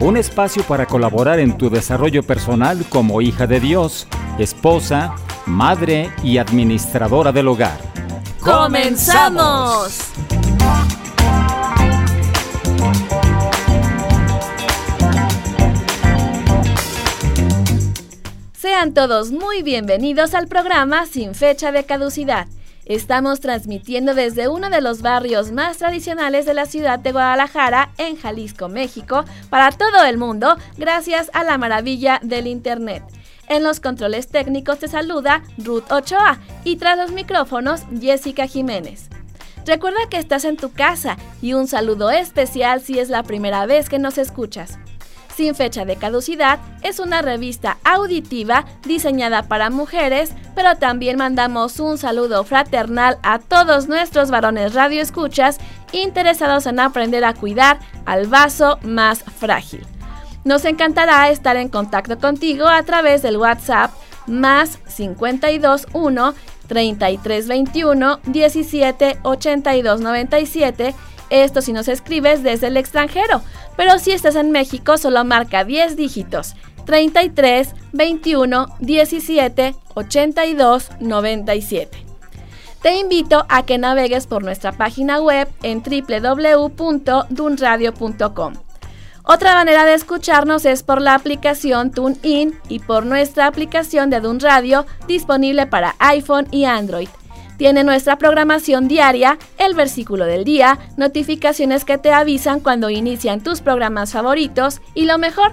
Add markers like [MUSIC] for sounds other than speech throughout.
un espacio para colaborar en tu desarrollo personal como hija de Dios, esposa, madre y administradora del hogar. ¡Comenzamos! Sean todos muy bienvenidos al programa Sin fecha de caducidad Estamos transmitiendo desde uno de los barrios más tradicionales de la ciudad de Guadalajara, en Jalisco, México, para todo el mundo, gracias a la maravilla del Internet. En los controles técnicos te saluda Ruth Ochoa y tras los micrófonos Jessica Jiménez. Recuerda que estás en tu casa y un saludo especial si es la primera vez que nos escuchas sin fecha de caducidad, es una revista auditiva diseñada para mujeres, pero también mandamos un saludo fraternal a todos nuestros varones radioescuchas interesados en aprender a cuidar al vaso más frágil. Nos encantará estar en contacto contigo a través del WhatsApp más 521 3321 17 82 97 esto si nos escribes desde el extranjero, pero si estás en México solo marca 10 dígitos. 33 21 17 82 97. Te invito a que navegues por nuestra página web en www.dunradio.com. Otra manera de escucharnos es por la aplicación TuneIn y por nuestra aplicación de Dun Radio disponible para iPhone y Android. Tiene nuestra programación diaria, el versículo del día, notificaciones que te avisan cuando inician tus programas favoritos y lo mejor,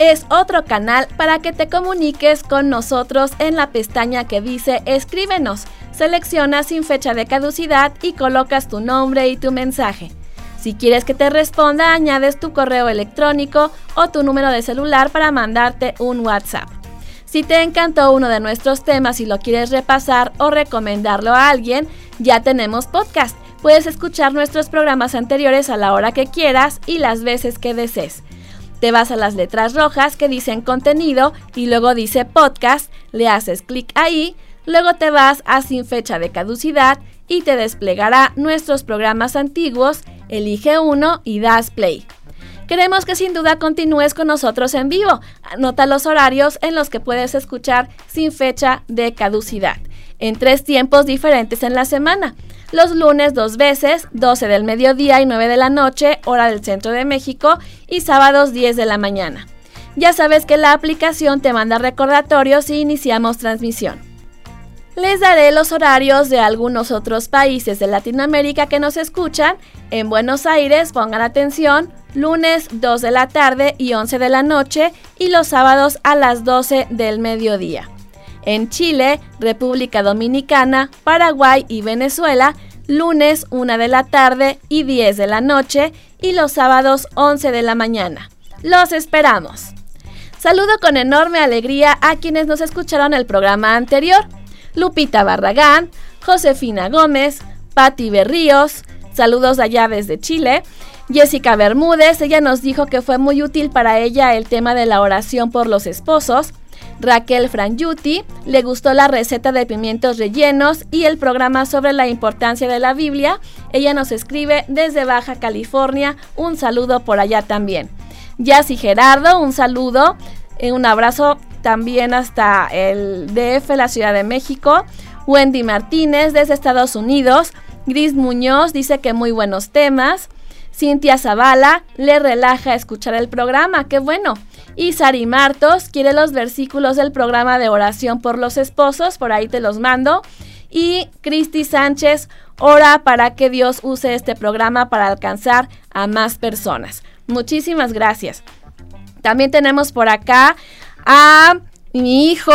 es otro canal para que te comuniques con nosotros en la pestaña que dice Escríbenos. Seleccionas sin fecha de caducidad y colocas tu nombre y tu mensaje. Si quieres que te responda, añades tu correo electrónico o tu número de celular para mandarte un WhatsApp. Si te encantó uno de nuestros temas y lo quieres repasar o recomendarlo a alguien, ya tenemos podcast. Puedes escuchar nuestros programas anteriores a la hora que quieras y las veces que desees. Te vas a las letras rojas que dicen contenido y luego dice podcast, le haces clic ahí, luego te vas a sin fecha de caducidad y te desplegará nuestros programas antiguos, elige uno y das play. Queremos que sin duda continúes con nosotros en vivo. Anota los horarios en los que puedes escuchar sin fecha de caducidad, en tres tiempos diferentes en la semana. Los lunes dos veces, 12 del mediodía y 9 de la noche, hora del centro de México, y sábados 10 de la mañana. Ya sabes que la aplicación te manda recordatorios si iniciamos transmisión. Les daré los horarios de algunos otros países de Latinoamérica que nos escuchan. En Buenos Aires, pongan atención, lunes 2 de la tarde y 11 de la noche y los sábados a las 12 del mediodía. En Chile, República Dominicana, Paraguay y Venezuela, lunes 1 de la tarde y 10 de la noche y los sábados 11 de la mañana. Los esperamos. Saludo con enorme alegría a quienes nos escucharon el programa anterior. Lupita Barragán, Josefina Gómez, Patti Berríos, saludos allá desde Chile, Jessica Bermúdez, ella nos dijo que fue muy útil para ella el tema de la oración por los esposos. Raquel Frangiuti le gustó la receta de pimientos rellenos y el programa sobre la importancia de la Biblia. Ella nos escribe desde Baja California. Un saludo por allá también. Yassi Gerardo, un saludo. Eh, un abrazo también hasta el DF, la Ciudad de México. Wendy Martínez desde Estados Unidos. Gris Muñoz dice que muy buenos temas. Cintia Zavala le relaja escuchar el programa, qué bueno. Y Sari Martos quiere los versículos del programa de oración por los esposos, por ahí te los mando. Y Cristi Sánchez ora para que Dios use este programa para alcanzar a más personas. Muchísimas gracias. También tenemos por acá a mi hijo,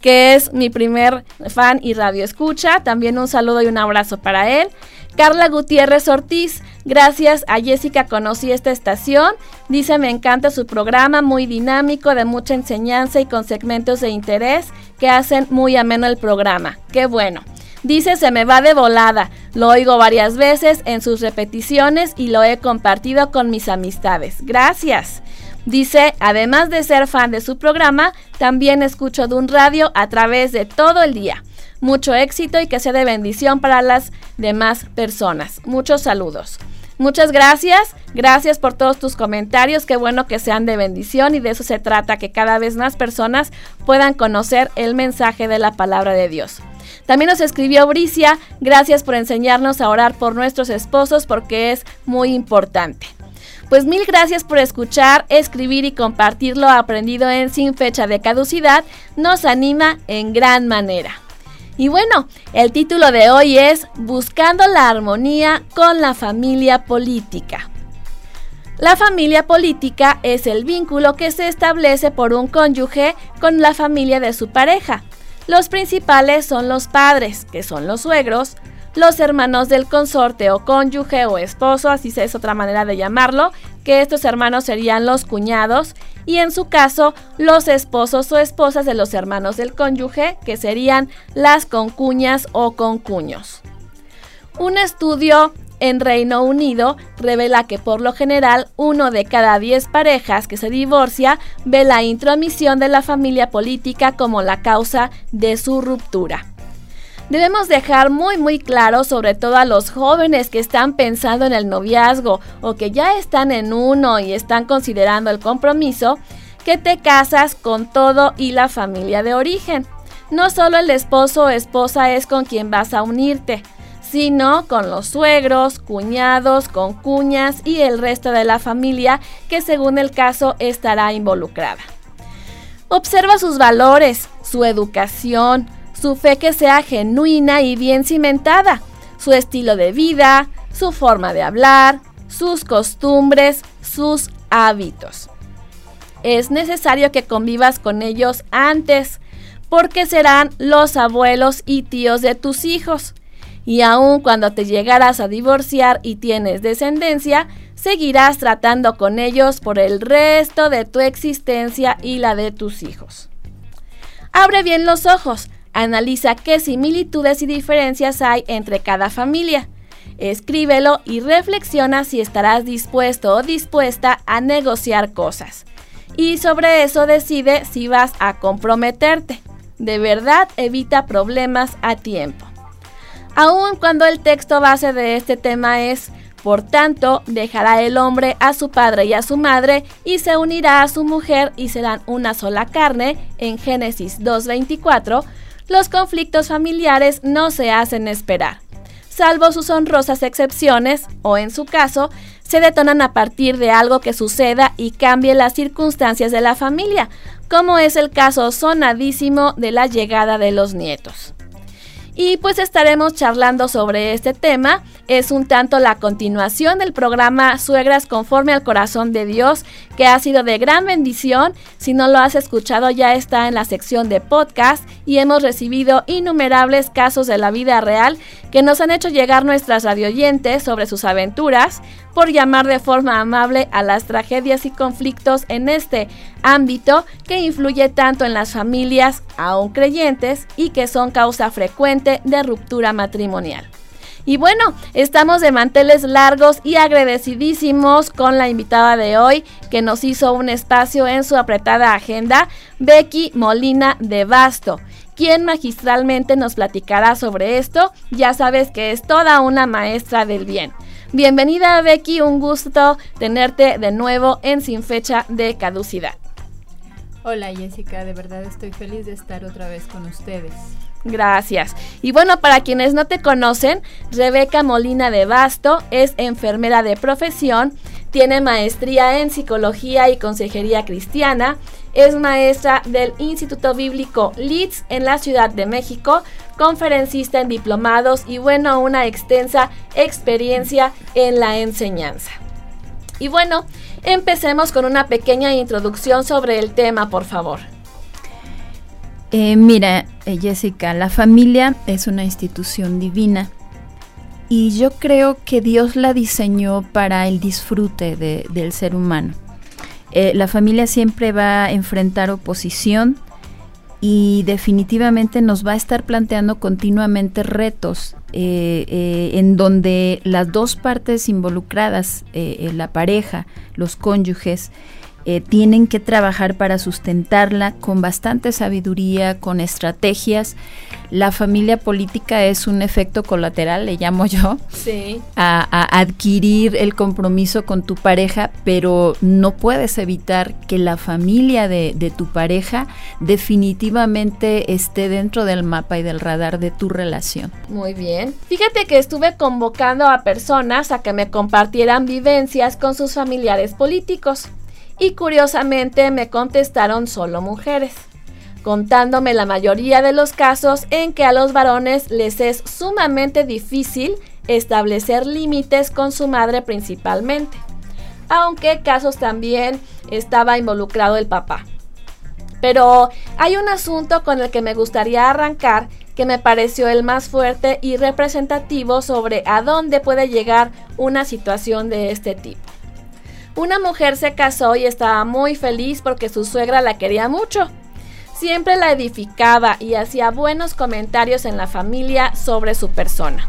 que es mi primer fan y radio escucha. También un saludo y un abrazo para él. Carla Gutiérrez Ortiz Gracias a Jessica conocí esta estación. Dice, me encanta su programa, muy dinámico, de mucha enseñanza y con segmentos de interés que hacen muy ameno el programa. Qué bueno. Dice, se me va de volada. Lo oigo varias veces en sus repeticiones y lo he compartido con mis amistades. Gracias. Dice, además de ser fan de su programa, también escucho de un radio a través de todo el día. Mucho éxito y que sea de bendición para las demás personas. Muchos saludos. Muchas gracias, gracias por todos tus comentarios, qué bueno que sean de bendición y de eso se trata, que cada vez más personas puedan conocer el mensaje de la palabra de Dios. También nos escribió Bricia, gracias por enseñarnos a orar por nuestros esposos porque es muy importante. Pues mil gracias por escuchar, escribir y compartir lo aprendido en Sin Fecha de Caducidad, nos anima en gran manera. Y bueno, el título de hoy es Buscando la armonía con la familia política. La familia política es el vínculo que se establece por un cónyuge con la familia de su pareja. Los principales son los padres, que son los suegros, los hermanos del consorte o cónyuge o esposo, así es otra manera de llamarlo, que estos hermanos serían los cuñados, y en su caso los esposos o esposas de los hermanos del cónyuge, que serían las concuñas o concuños. Un estudio en Reino Unido revela que por lo general uno de cada diez parejas que se divorcia ve la intromisión de la familia política como la causa de su ruptura. Debemos dejar muy muy claro, sobre todo a los jóvenes que están pensando en el noviazgo o que ya están en uno y están considerando el compromiso, que te casas con todo y la familia de origen. No solo el esposo o esposa es con quien vas a unirte, sino con los suegros, cuñados, con cuñas y el resto de la familia que según el caso estará involucrada. Observa sus valores, su educación, su fe que sea genuina y bien cimentada, su estilo de vida, su forma de hablar, sus costumbres, sus hábitos. Es necesario que convivas con ellos antes, porque serán los abuelos y tíos de tus hijos. Y aun cuando te llegarás a divorciar y tienes descendencia, seguirás tratando con ellos por el resto de tu existencia y la de tus hijos. Abre bien los ojos, Analiza qué similitudes y diferencias hay entre cada familia. Escríbelo y reflexiona si estarás dispuesto o dispuesta a negociar cosas. Y sobre eso decide si vas a comprometerte. De verdad evita problemas a tiempo. Aun cuando el texto base de este tema es por tanto, dejará el hombre a su padre y a su madre y se unirá a su mujer y serán una sola carne en Génesis 2.24 los conflictos familiares no se hacen esperar, salvo sus honrosas excepciones, o en su caso, se detonan a partir de algo que suceda y cambie las circunstancias de la familia, como es el caso sonadísimo de la llegada de los nietos. Y pues estaremos charlando sobre este tema. Es un tanto la continuación del programa Suegras conforme al corazón de Dios, que ha sido de gran bendición. Si no lo has escuchado ya está en la sección de podcast y hemos recibido innumerables casos de la vida real que nos han hecho llegar nuestras radioyentes sobre sus aventuras, por llamar de forma amable a las tragedias y conflictos en este ámbito que influye tanto en las familias aún creyentes y que son causa frecuente de ruptura matrimonial. Y bueno, estamos de manteles largos y agradecidísimos con la invitada de hoy que nos hizo un espacio en su apretada agenda, Becky Molina de Basto quien magistralmente nos platicará sobre esto. Ya sabes que es toda una maestra del bien. Bienvenida Becky, un gusto tenerte de nuevo en Sin Fecha de Caducidad. Hola Jessica, de verdad estoy feliz de estar otra vez con ustedes. Gracias. Y bueno, para quienes no te conocen, Rebeca Molina de Basto es enfermera de profesión, tiene maestría en psicología y consejería cristiana, es maestra del Instituto Bíblico Leeds en la Ciudad de México, conferencista en diplomados y bueno, una extensa experiencia en la enseñanza. Y bueno, empecemos con una pequeña introducción sobre el tema, por favor. Eh, mira, eh, Jessica, la familia es una institución divina y yo creo que Dios la diseñó para el disfrute del ser humano. Eh, la familia siempre va a enfrentar oposición y definitivamente nos va a estar planteando continuamente retos en donde las dos partes involucradas, la pareja, los cónyuges, eh, tienen que trabajar para sustentarla con bastante sabiduría, con estrategias. La familia política es un efecto colateral, le llamo yo, a, adquirir el compromiso con tu pareja, pero no puedes evitar que la familia de, de tu pareja definitivamente esté dentro del mapa y del radar de tu relación. Muy bien. Fíjate que estuve convocando a personas a que me compartieran vivencias con sus familiares políticos y curiosamente me contestaron solo mujeres, contándome la mayoría de los casos en que a los varones les es sumamente difícil establecer límites con su madre principalmente, aunque casos también estaba involucrado el papá. Pero hay un asunto con el que me gustaría arrancar que me pareció el más fuerte y representativo sobre a dónde puede llegar una situación de este tipo. Una mujer se casó y estaba muy feliz porque su suegra la quería mucho. Siempre la edificaba y hacía buenos comentarios en la familia sobre su persona.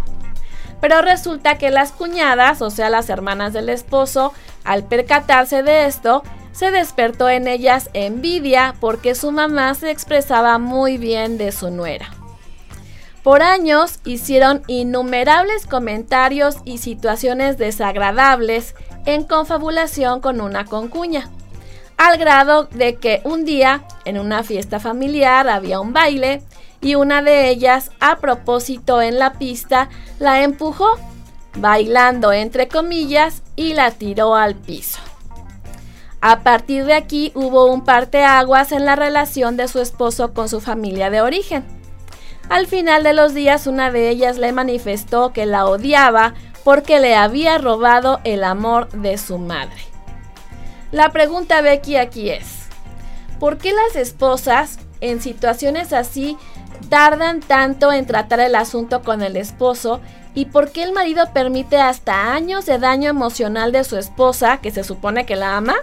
Pero resulta que las cuñadas, o sea las hermanas del esposo, al percatarse de esto, se despertó en ellas envidia porque su mamá se expresaba muy bien de su nuera. Por años hicieron innumerables comentarios y situaciones desagradables en confabulación con una concuña, al grado de que un día, en una fiesta familiar, había un baile y una de ellas, a propósito en la pista, la empujó, bailando entre comillas, y la tiró al piso. A partir de aquí hubo un parteaguas en la relación de su esposo con su familia de origen. Al final de los días una de ellas le manifestó que la odiaba porque le había robado el amor de su madre. La pregunta Becky aquí es, ¿por qué las esposas en situaciones así tardan tanto en tratar el asunto con el esposo y por qué el marido permite hasta años de daño emocional de su esposa, que se supone que la ama,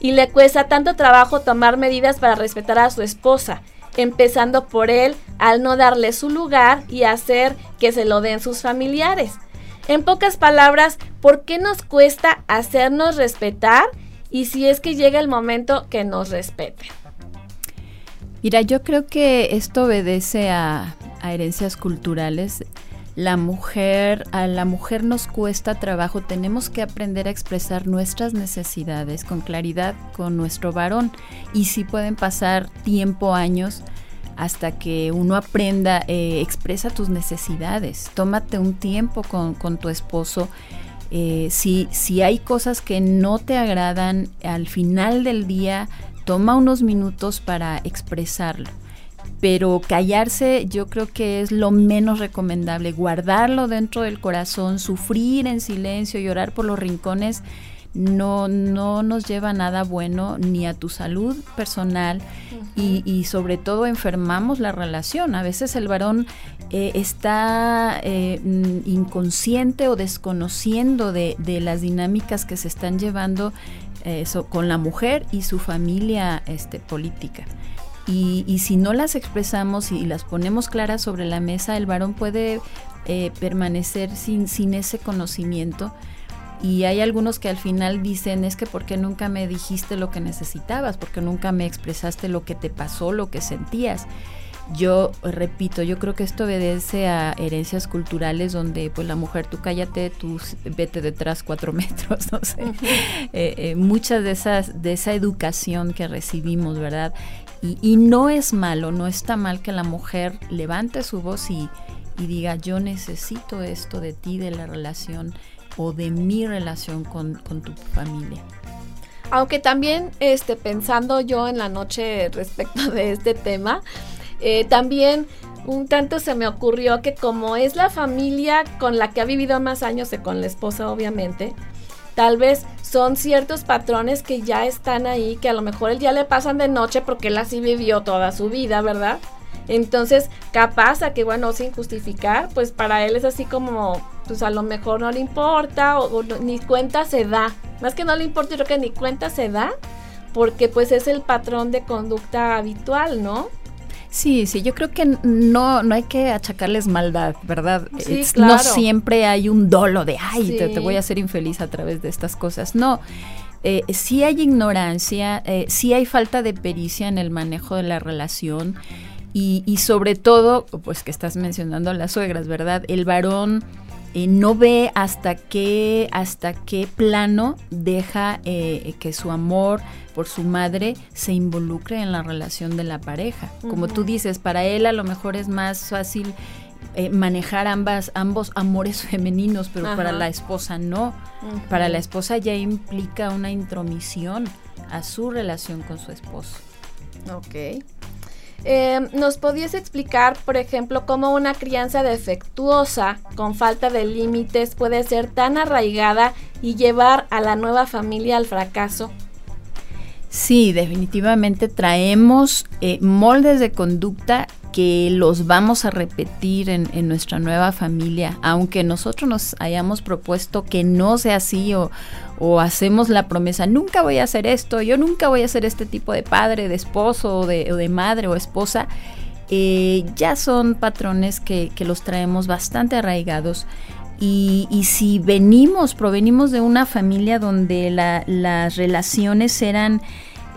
y le cuesta tanto trabajo tomar medidas para respetar a su esposa, empezando por él al no darle su lugar y hacer que se lo den sus familiares. En pocas palabras, ¿por qué nos cuesta hacernos respetar y si es que llega el momento que nos respeten? Mira, yo creo que esto obedece a, herencias culturales. La mujer, a la mujer nos cuesta trabajo, tenemos que aprender a expresar nuestras necesidades con claridad con nuestro varón y si pueden pasar tiempo, años, hasta que uno aprenda, eh, expresa tus necesidades, tómate un tiempo con, tu esposo. Eh, si, si hay cosas que no te agradan, al final del día, toma unos minutos para expresarlo. Pero callarse yo creo que es lo menos recomendable, guardarlo dentro del corazón, sufrir en silencio, llorar por los rincones no, no nos lleva nada bueno ni a tu salud personal y, sobre todo enfermamos la relación. A veces el varón eh, está eh, mm, inconsciente o desconociendo de, las dinámicas que se están llevando eh, con la mujer y su familia este, política. Y, y, si no las expresamos y las ponemos claras sobre la mesa, el varón puede permanecer sin, sin ese conocimiento y hay algunos que al final dicen, es que porque nunca me dijiste lo que necesitabas, porque nunca me expresaste lo que te pasó, lo que sentías. Yo repito, yo creo que esto obedece a herencias culturales donde pues la mujer tú cállate, tú vete detrás cuatro [LAUGHS] metros, no sé. Eh, eh, muchas de esas, de esa educación que recibimos, ¿verdad? Y, y, no es malo, no está mal que la mujer levante su voz y, y diga yo necesito esto de ti, de la relación o de mi relación con, tu familia. Aunque también este, pensando yo en la noche respecto de este tema, eh, también un tanto se me ocurrió que como es la familia con la que ha vivido más años y con la esposa obviamente, tal vez son ciertos patrones que ya están ahí, que a lo mejor él ya le pasan de noche porque él así vivió toda su vida, ¿verdad? Entonces, capaz a que, bueno, sin justificar, pues para él es así como pues a lo mejor no le importa o, ni cuenta se da. Más que no le importa, yo creo que ni cuenta se da porque pues es el patrón de conducta habitual, ¿no? Sí, sí, yo creo que no, no hay que achacarles maldad, ¿verdad? Sí, claro. No siempre hay un dolo de, ay, te, voy a hacer infeliz a través de estas cosas. No, eh, sí hay ignorancia, eh, sí hay falta de pericia en el manejo de la relación y, y sobre todo, pues que estás mencionando a las suegras, ¿verdad? El varón eh, no ve hasta qué, hasta qué plano deja eh, que su amor por su madre se involucre en la relación de la pareja. Como tú dices, para él a lo mejor es más fácil eh, manejar ambas, ambos amores [LAUGHS] femeninos, pero para la esposa no. Para la esposa ya implica una intromisión a su relación con su esposo. Ok. Eh, ¿Nos podías explicar, por ejemplo, cómo una crianza defectuosa, con falta de límites, puede ser tan arraigada y llevar a la nueva familia al fracaso? Sí, definitivamente traemos eh, moldes de conducta que los vamos a repetir en, nuestra nueva familia, aunque nosotros nos hayamos propuesto que no sea así o, hacemos la promesa, nunca voy a hacer esto, yo nunca voy a ser este tipo de padre, de esposo o de, madre o esposa, eh, ya son patrones que, los traemos bastante arraigados. Y, si venimos, provenimos de una familia donde las relaciones eran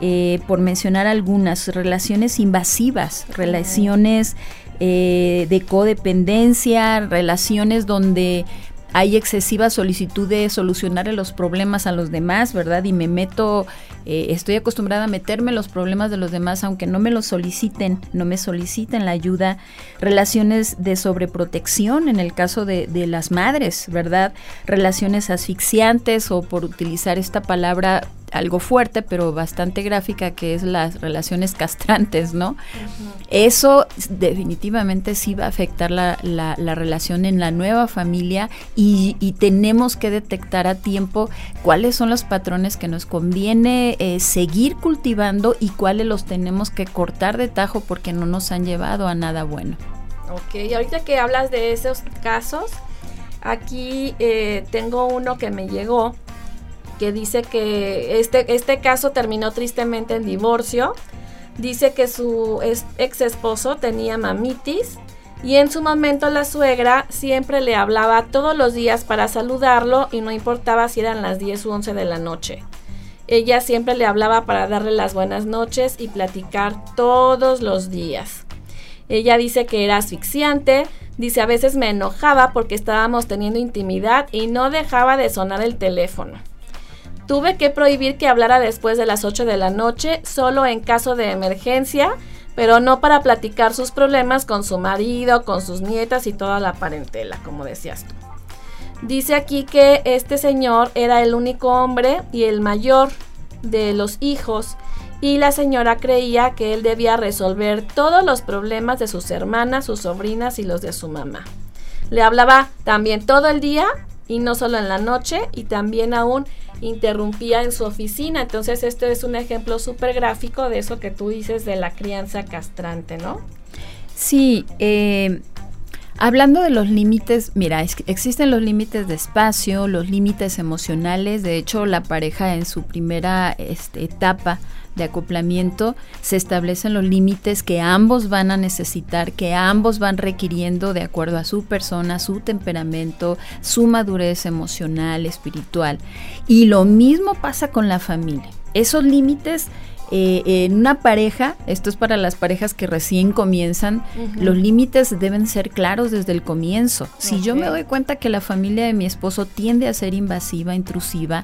eh, por mencionar algunas, relaciones invasivas, relaciones eh, de codependencia, relaciones donde hay excesiva solicitud de solucionar los problemas a los demás, ¿verdad? Y me meto, eh, estoy acostumbrada a meterme los problemas de los demás, aunque no me los soliciten, no me soliciten la ayuda. Relaciones de sobreprotección, en el caso de, de las madres, ¿verdad? Relaciones asfixiantes o por utilizar esta palabra algo fuerte, pero bastante gráfica, que es las relaciones castrantes, ¿no? Eso definitivamente sí va a afectar la, la, relación en la nueva familia y, tenemos que detectar a tiempo cuáles son los patrones que nos conviene eh, seguir cultivando y cuáles los tenemos que cortar de tajo porque no nos han llevado a nada bueno. Ok, ahorita que hablas de esos casos, aquí eh, tengo uno que me llegó que dice que este, este caso terminó tristemente en divorcio. Dice que su ex esposo tenía mamitis y en su momento la suegra siempre le hablaba todos los días para saludarlo y no importaba si eran las 10 u 11 de la noche. Ella siempre le hablaba para darle las buenas noches y platicar todos los días. Ella dice que era asfixiante, dice a veces me enojaba porque estábamos teniendo intimidad y no dejaba de sonar el teléfono. Tuve que prohibir que hablara después de las 8 de la noche, solo en caso de emergencia, pero no para platicar sus problemas con su marido, con sus nietas y toda la parentela, como decías tú. Dice aquí que este señor era el único hombre y el mayor de los hijos y la señora creía que él debía resolver todos los problemas de sus hermanas, sus sobrinas y los de su mamá. Le hablaba también todo el día y no solo en la noche y también aún interrumpía en su oficina. Entonces, este es un ejemplo súper gráfico de eso que tú dices de la crianza castrante, ¿no? Sí, eh, hablando de los límites, mira, existen los límites de espacio, los límites emocionales. De hecho, la pareja en su primera este, etapa de acoplamiento se establecen los límites que ambos van a necesitar, que ambos van requiriendo de acuerdo a su persona, su temperamento, su madurez emocional, espiritual. Y lo mismo pasa con la familia. Esos límites eh, en una pareja, esto es para las parejas que recién comienzan, los límites deben ser claros desde el comienzo. Si yo me doy cuenta que la familia de mi esposo tiende a ser invasiva, intrusiva,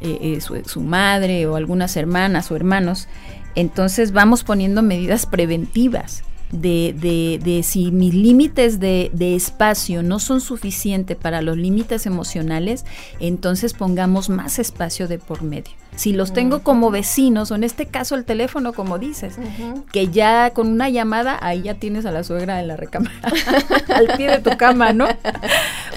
eh, eh, su, madre o algunas hermanas o hermanos, entonces vamos poniendo medidas preventivas. De, de, de, si mis límites de, de, espacio no son suficientes para los límites emocionales, entonces pongamos más espacio de por medio. Si los tengo como vecinos, o en este caso el teléfono, como dices, que ya con una llamada, ahí ya tienes a la suegra en la recámara, [LAUGHS] al pie de tu cama, ¿no?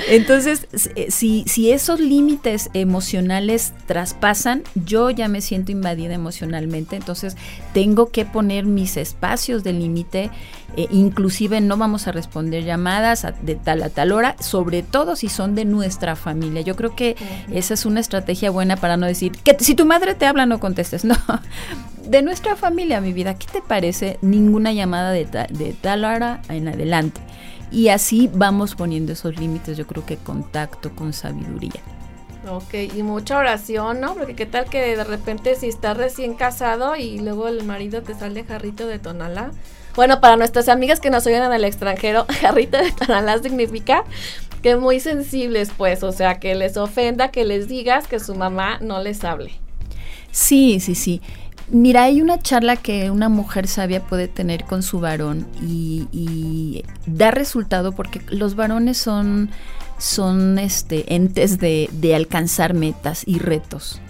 Entonces, eh, si, si esos límites emocionales traspasan, yo ya me siento invadida emocionalmente, entonces tengo que poner mis espacios de límite eh, inclusive no vamos a responder llamadas de tal a tal hora, sobre todo si son de nuestra familia. Yo creo que esa es una estrategia buena para no decir que si tu madre te habla no contestes, [LAUGHS] no. De nuestra familia, mi vida, ¿qué te parece? Ninguna llamada de, de tal hora en adelante. Y así vamos poniendo esos límites, yo creo que contacto con sabiduría. Ok, y mucha oración, ¿no? Porque qué tal que de repente si estás recién casado y luego el marido te sale jarrito de tonalá. Bueno, para nuestras amigas que nos oyen en el extranjero, [LAUGHS] jarrito de tonalá significa que muy sensibles, pues, o sea, que les ofenda que les digas que su mamá no les hable. Sí, sí, sí. Mira, hay una charla que una mujer sabia puede tener con su varón y, y da resultado porque los varones son son este, entes de, de alcanzar metas y retos.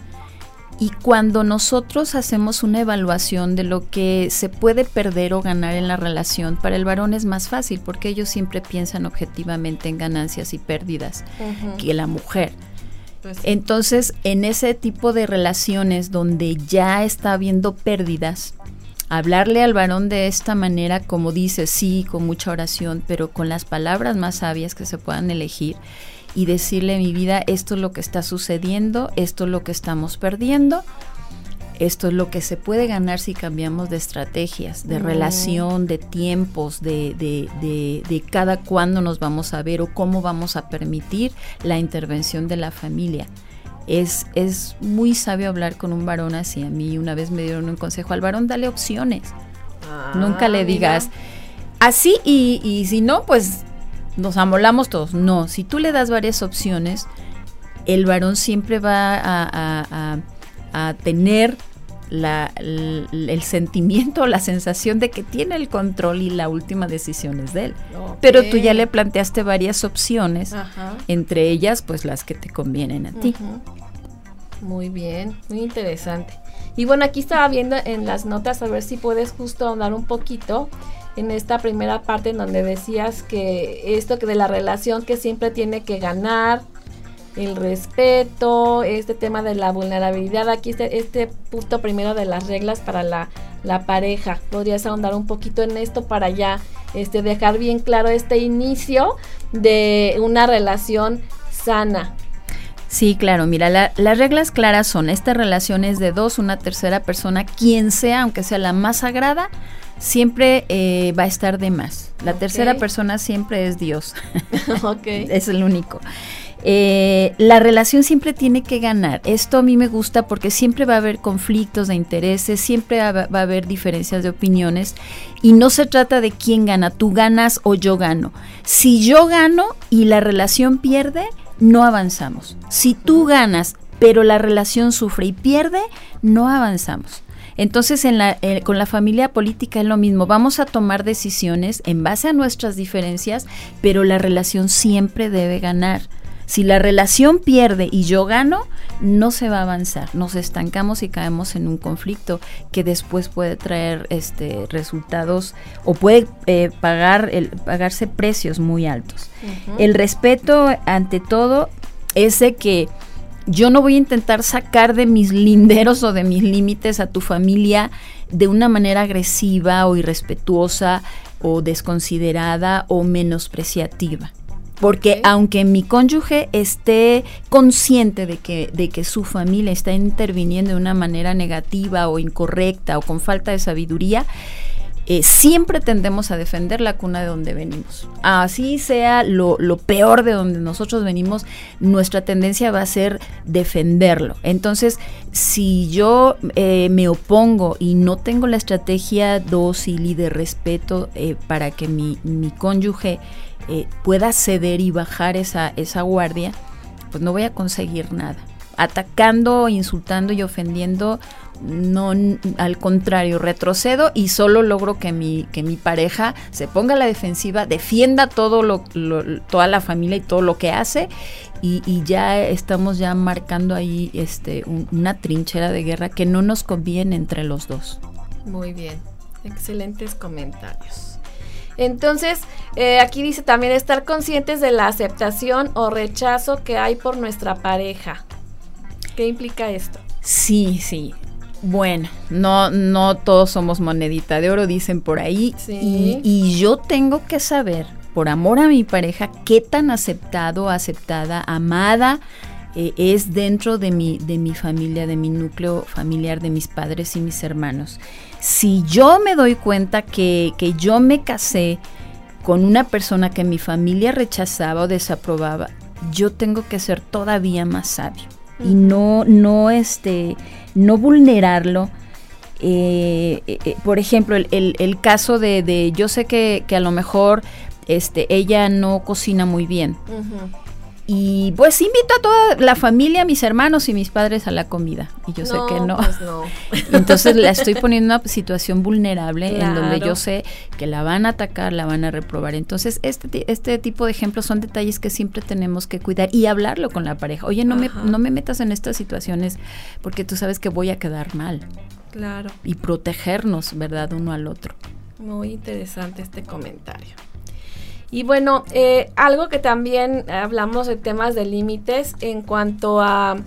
Y cuando nosotros hacemos una evaluación de lo que se puede perder o ganar en la relación, para el varón es más fácil porque ellos siempre piensan objetivamente en ganancias y pérdidas que la mujer. Pues Entonces, en ese tipo de relaciones donde ya está habiendo pérdidas, hablarle al varón de esta manera, como dice, sí, con mucha oración, pero con las palabras más sabias que se puedan elegir y decirle mi vida, esto es lo que está sucediendo, esto es lo que estamos perdiendo, esto es lo que se puede ganar si cambiamos de estrategias, de relación, de tiempos, de, de, de, de, cada cuándo nos vamos a ver o cómo vamos a permitir la intervención de la familia. Es, es muy sabio hablar con un varón así. A mí una vez me dieron un consejo al varón, dale opciones. Ah, Nunca le digas así y, y si no, pues nos amolamos todos. No, si tú le das varias opciones, el varón siempre va a, a, tener la, el, sentimiento, la sensación de que tiene el control y la última decisión es de él. Pero tú ya le planteaste varias opciones, entre ellas pues las que te convienen a ti. Muy bien, muy interesante. Y bueno, aquí estaba viendo en las notas a ver si puedes justo hablar un poquito en esta primera parte en donde decías que esto que de la relación que siempre tiene que ganar, el respeto, este tema de la vulnerabilidad, aquí este, este punto primero de las reglas para la, la, pareja. ¿Podrías ahondar un poquito en esto para ya este, dejar bien claro este inicio de una relación sana? Sí, claro, mira, las reglas claras son, esta relación es de dos, una tercera persona, quien sea, aunque sea la más sagrada, siempre eh, va a estar de más. La tercera persona siempre es Dios. [LAUGHS] [LAUGHS] es el único. Eh, la relación siempre tiene que ganar. Esto a mí me gusta porque siempre va a haber conflictos de intereses, siempre va a haber diferencias de opiniones y no se trata de quién gana, tú ganas o yo gano. Si yo gano y la relación pierde, no avanzamos. Si tú ganas pero la relación sufre y pierde, no avanzamos. Entonces, en la, eh, con la familia política es lo mismo. Vamos a tomar decisiones en base a nuestras diferencias, pero la relación siempre debe ganar. Si la relación pierde y yo gano, no se va a avanzar. Nos estancamos y caemos en un conflicto que después puede traer este, resultados o puede eh, pagar el, pagarse precios muy altos. El respeto, ante todo, es de que yo no voy a intentar sacar de mis linderos o de mis límites a tu familia de una manera agresiva o irrespetuosa o desconsiderada o menospreciativa. Porque aunque mi cónyuge esté consciente de que, de que su familia está interviniendo de una manera negativa o incorrecta o con falta de sabiduría, eh, siempre tendemos a defender la cuna de donde venimos. Así sea lo, peor de donde nosotros venimos, nuestra tendencia va a ser defenderlo. Entonces, si yo eh, me opongo y no tengo la estrategia dócil y de respeto eh, para que mi, cónyuge pueda ceder y bajar esa, esa guardia, pues no voy a conseguir nada. Atacando, insultando y ofendiendo, no, al contrario, retrocedo y solo logro que mi, que mi pareja se ponga a la defensiva, defienda todo lo, toda la familia y todo lo que hace y, ya estamos ya marcando ahí este, una trinchera de guerra que no nos conviene entre los dos. Muy bien, excelentes comentarios. Entonces, eh, aquí dice también estar conscientes de la aceptación o rechazo que hay por nuestra pareja. ¿Qué implica esto? Sí, sí. Bueno, no, no todos somos monedita de oro, dicen por ahí. Y, y, yo tengo que saber, por amor a mi pareja, qué tan aceptado, aceptada, amada eh, es dentro de mi, de mi familia, de mi núcleo familiar, de mis padres y mis hermanos. Si yo me doy cuenta que, que yo me casé con una persona que mi familia rechazaba o desaprobaba, yo tengo que ser todavía más sabio y no, no, este, no vulnerarlo. Eh, eh, por ejemplo, el, caso de, yo sé que, que, a lo mejor este, ella no cocina muy bien. Y pues invito a toda la familia, mis hermanos y mis padres a la comida. Y yo sé que no. Pues no. [LAUGHS] Entonces la estoy poniendo en una situación vulnerable en donde yo sé que la van a atacar, la van a reprobar. Entonces este, este tipo de ejemplos son detalles que siempre tenemos que cuidar y hablarlo con la pareja. Oye, no me, no me metas en estas situaciones porque tú sabes que voy a quedar mal. Claro. Y protegernos, ¿verdad? Uno al otro. Muy interesante este comentario. Y bueno, eh, algo que también hablamos de temas de límites en cuanto a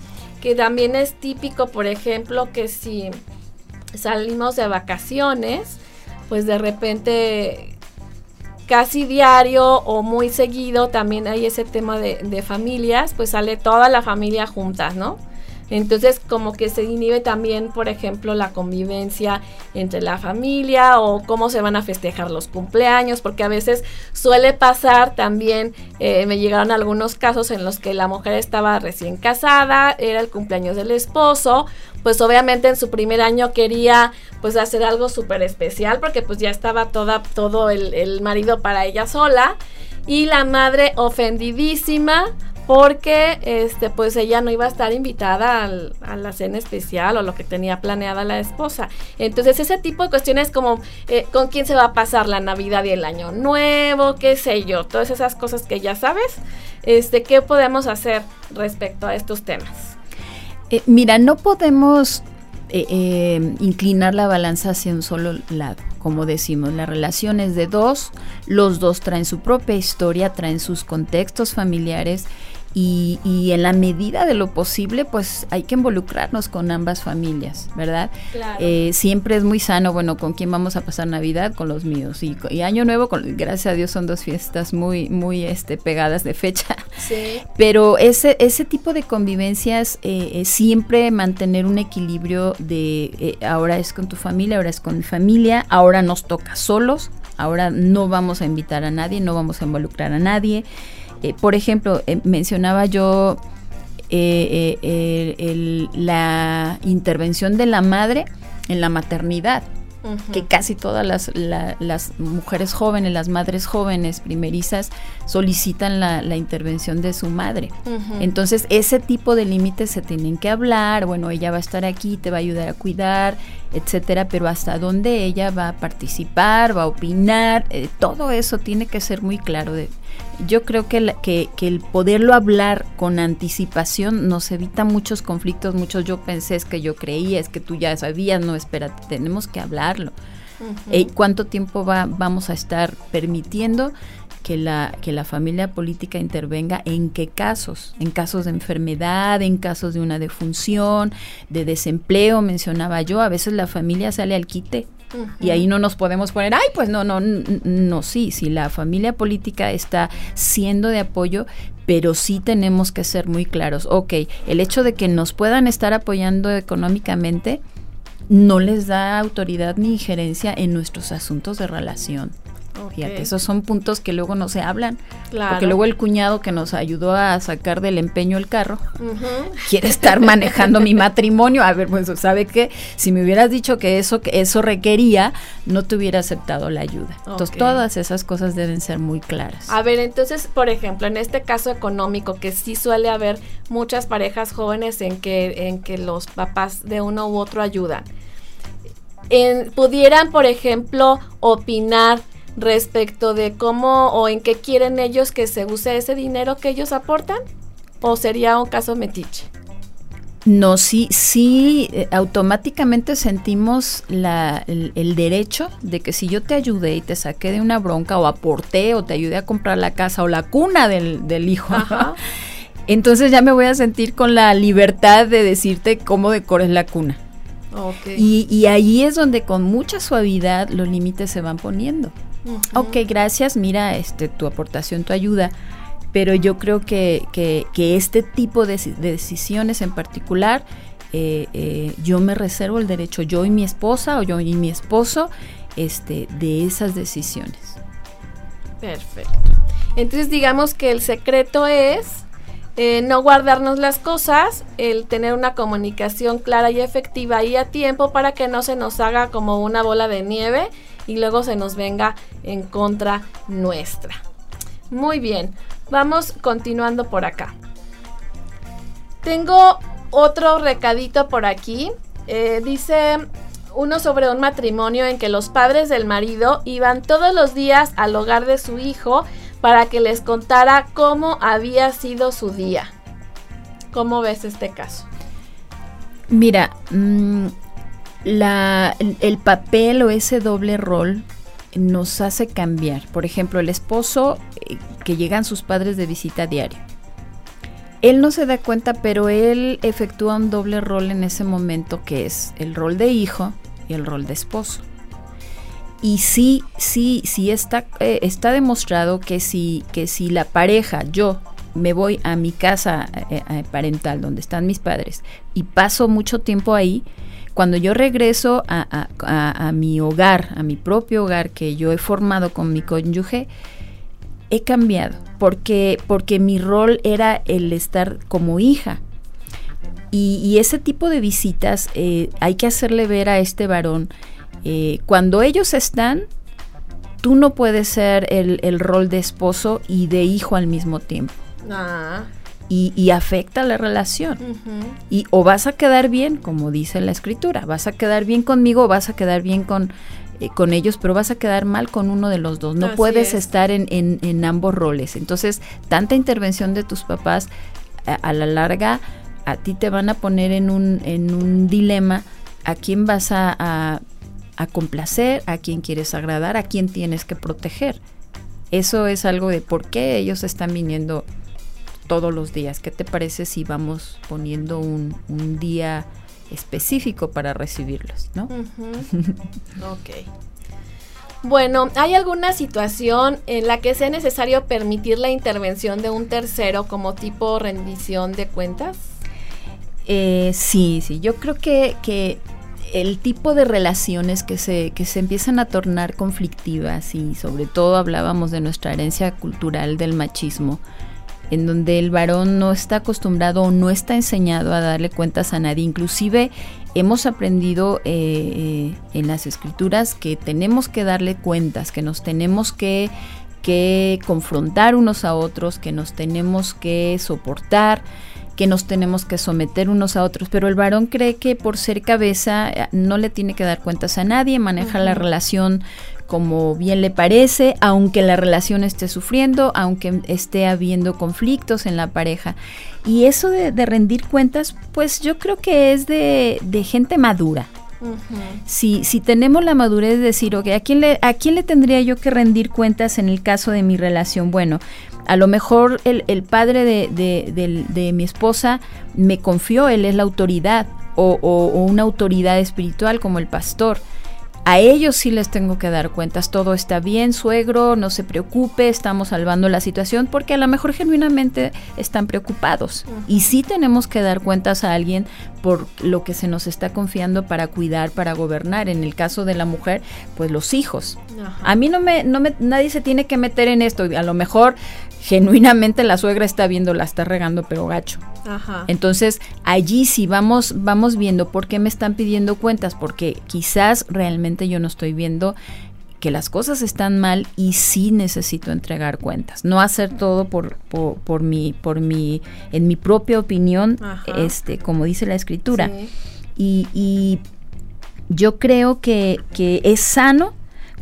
que también es típico, por ejemplo, que si salimos de vacaciones, pues de repente casi diario o muy seguido también hay ese tema de, de familias, pues sale toda la familia juntas, ¿no? Entonces como que se inhibe también, por ejemplo, la convivencia entre la familia o cómo se van a festejar los cumpleaños, porque a veces suele pasar también, eh, me llegaron algunos casos en los que la mujer estaba recién casada, era el cumpleaños del esposo, pues obviamente en su primer año quería pues hacer algo súper especial porque pues ya estaba toda, todo el, el marido para ella sola y la madre ofendidísima porque este pues ella no iba a estar invitada a la cena especial o lo que tenía planeada la esposa. Entonces ese tipo de cuestiones como eh, con quién se va a pasar la Navidad y el Año Nuevo, qué sé yo, todas esas cosas que ya sabes, este, ¿qué podemos hacer respecto a estos temas? Eh, mira, no podemos eh, inclinar la balanza hacia un solo lado. Como decimos, la relación es de dos, los dos traen su propia historia, traen sus contextos familiares y, y, en la medida de lo posible, pues hay que involucrarnos con ambas familias, ¿verdad? Eh, siempre es muy sano, bueno, ¿con quién vamos a pasar Navidad? Con los míos. Y, y, Año Nuevo, con, gracias a Dios, son dos fiestas muy, muy este, pegadas de fecha. Sí. [LAUGHS] Pero ese, ese tipo de convivencias, eh, siempre mantener un equilibrio de eh, ahora es con tu familia, ahora es con mi familia, ahora nos toca solos, ahora no vamos a invitar a nadie, no vamos a involucrar a nadie. Eh, por ejemplo, eh, mencionaba yo eh, la intervención de la madre en la maternidad que casi todas las, las, mujeres jóvenes, las madres jóvenes primerizas solicitan la, intervención de su madre. Entonces, ese tipo de límites se tienen que hablar, bueno, ella va a estar aquí, te va a ayudar a cuidar, etcétera, pero hasta dónde ella va a participar, va a opinar, eh, todo eso tiene que ser muy claro. De, yo creo que, que, que, el poderlo hablar con anticipación nos evita muchos conflictos, muchos yo pensé, es que yo creía, es que tú ya sabías, no, espérate, tenemos que hablarlo. Eh, ¿Cuánto tiempo va, vamos a estar permitiendo que la, que la familia política intervenga en qué casos, en casos de enfermedad, en casos de una defunción, de desempleo, mencionaba yo, a veces la familia sale al quite y ahí no nos podemos poner, ay, pues no, no, no, sí, si la familia política está siendo de apoyo, pero sí tenemos que ser muy claros. Ok, el hecho de que nos puedan estar apoyando económicamente no les da autoridad ni injerencia en nuestros asuntos de relación. Fíjate, esos son puntos que luego no se hablan. Porque luego el cuñado que nos ayudó a sacar del empeño el carro [LAUGHS] quiere estar manejando mi matrimonio. A ver, pues, ¿sabe qué? Si me hubieras dicho que eso, que eso requería, no te hubiera aceptado la ayuda. Entonces, todas esas cosas deben ser muy claras. A ver, entonces, por ejemplo, en este caso económico, que sí suele haber muchas parejas jóvenes en que, en que los papás de uno u otro ayudan. pudieran, por ejemplo, opinar respecto de cómo o en qué quieren ellos que se use ese dinero que ellos aportan? ¿O sería un caso metiche? No, sí, sí, eh, automáticamente sentimos la, el, derecho de que si yo te ayudé y te saqué de una bronca o aporté o te ayudé a comprar la casa o la cuna del, del hijo, entonces ya me voy a sentir con la libertad de decirte cómo decores la cuna. Y, ahí es donde con mucha suavidad los límites se van poniendo. Ok, gracias, mira, este, tu aportación, tu ayuda, pero yo creo que, este tipo de, decisiones en particular, eh, eh, yo me reservo el derecho, yo y mi esposa o yo y mi esposo, este, de esas decisiones. Perfecto. Entonces digamos que el secreto es eh, no guardarnos las cosas, el tener una comunicación clara y efectiva y a tiempo para que no se nos haga como una bola de nieve y luego se nos venga en contra nuestra. Muy bien, vamos continuando por acá. Tengo otro recadito por aquí. Eh, dice uno sobre un matrimonio en que los padres del marido iban todos los días al hogar de su hijo para que les contara cómo había sido su día. ¿Cómo ves este caso? Mira, mm, el, papel o ese doble rol nos hace cambiar. Por ejemplo, el esposo eh, que llegan sus padres de visita diario. Él no se da cuenta, pero él efectúa un doble rol en ese momento que es el rol de hijo y el rol de esposo. Y sí, sí, sí está, eh, está demostrado que si, que si la pareja, yo, me voy a mi casa eh, parental donde están mis padres y paso mucho tiempo ahí, cuando yo regreso a, mi hogar, a mi propio hogar que yo he formado con mi cónyuge, he cambiado porque, porque mi rol era el estar como hija. Y, ese tipo de visitas hay que hacerle ver a este varón eh, cuando ellos están, tú no puedes ser el, rol de esposo y de hijo al mismo tiempo. Ah. Y, afecta la relación. Y o vas a quedar bien, como dice la escritura, vas a quedar bien conmigo, vas a quedar bien con, eh, con ellos, pero vas a quedar mal con uno de los dos. No puedes estar en, en, ambos roles. Entonces, tanta intervención de tus papás, a, la larga, a ti te van a poner en un, en un dilema a quién vas a a complacer, a quien quieres agradar, a quien tienes que proteger. Eso es algo de por qué ellos están viniendo todos los días. ¿Qué te parece si vamos poniendo un, día específico para recibirlos, no? ok. Bueno, ¿hay alguna situación en la que sea necesario permitir la intervención de un tercero como tipo rendición de cuentas? Eh, sí, sí, yo creo que, que el tipo de relaciones que se, que se empiezan a tornar conflictivas y sobre todo hablábamos de nuestra herencia cultural del machismo, en donde el varón no está acostumbrado o no está enseñado a darle cuentas a nadie. Inclusive hemos aprendido eh, en las escrituras que tenemos que darle cuentas, que nos tenemos que, que confrontar unos a otros, que nos tenemos que soportar que nos tenemos que someter unos a otros, pero el varón cree que por ser cabeza eh, no le tiene que dar cuentas a nadie, maneja la relación como bien le parece, aunque la relación esté sufriendo, aunque esté habiendo conflictos en la pareja. Y eso de, rendir cuentas, pues yo creo que es de, gente madura. si, si, tenemos la madurez de decir, ok, ¿a quién, le, ¿a quién le tendría yo que rendir cuentas en el caso de mi relación? Bueno, a lo mejor el, el padre de, de, mi esposa me confió, él es la autoridad o, o, una autoridad espiritual como el pastor. A ellos sí les tengo que dar cuentas. Todo está bien, suegro, no se preocupe, estamos salvando la situación porque a lo mejor genuinamente están preocupados. Y sí tenemos que dar cuentas a alguien por lo que se nos está confiando para cuidar, para gobernar. En el caso de la mujer, pues los hijos. A mí no me, no me, nadie se tiene que meter en esto. A lo mejor genuinamente la suegra está viendo, la está regando, pero gacho. Ajá. Entonces, allí sí vamos, vamos viendo por qué me están pidiendo cuentas, porque quizás realmente yo no estoy viendo que las cosas están mal y sí necesito entregar cuentas. No hacer todo por, por, por mi, por mi, en mi propia opinión, este, como dice la escritura. Y, y yo creo que, que es sano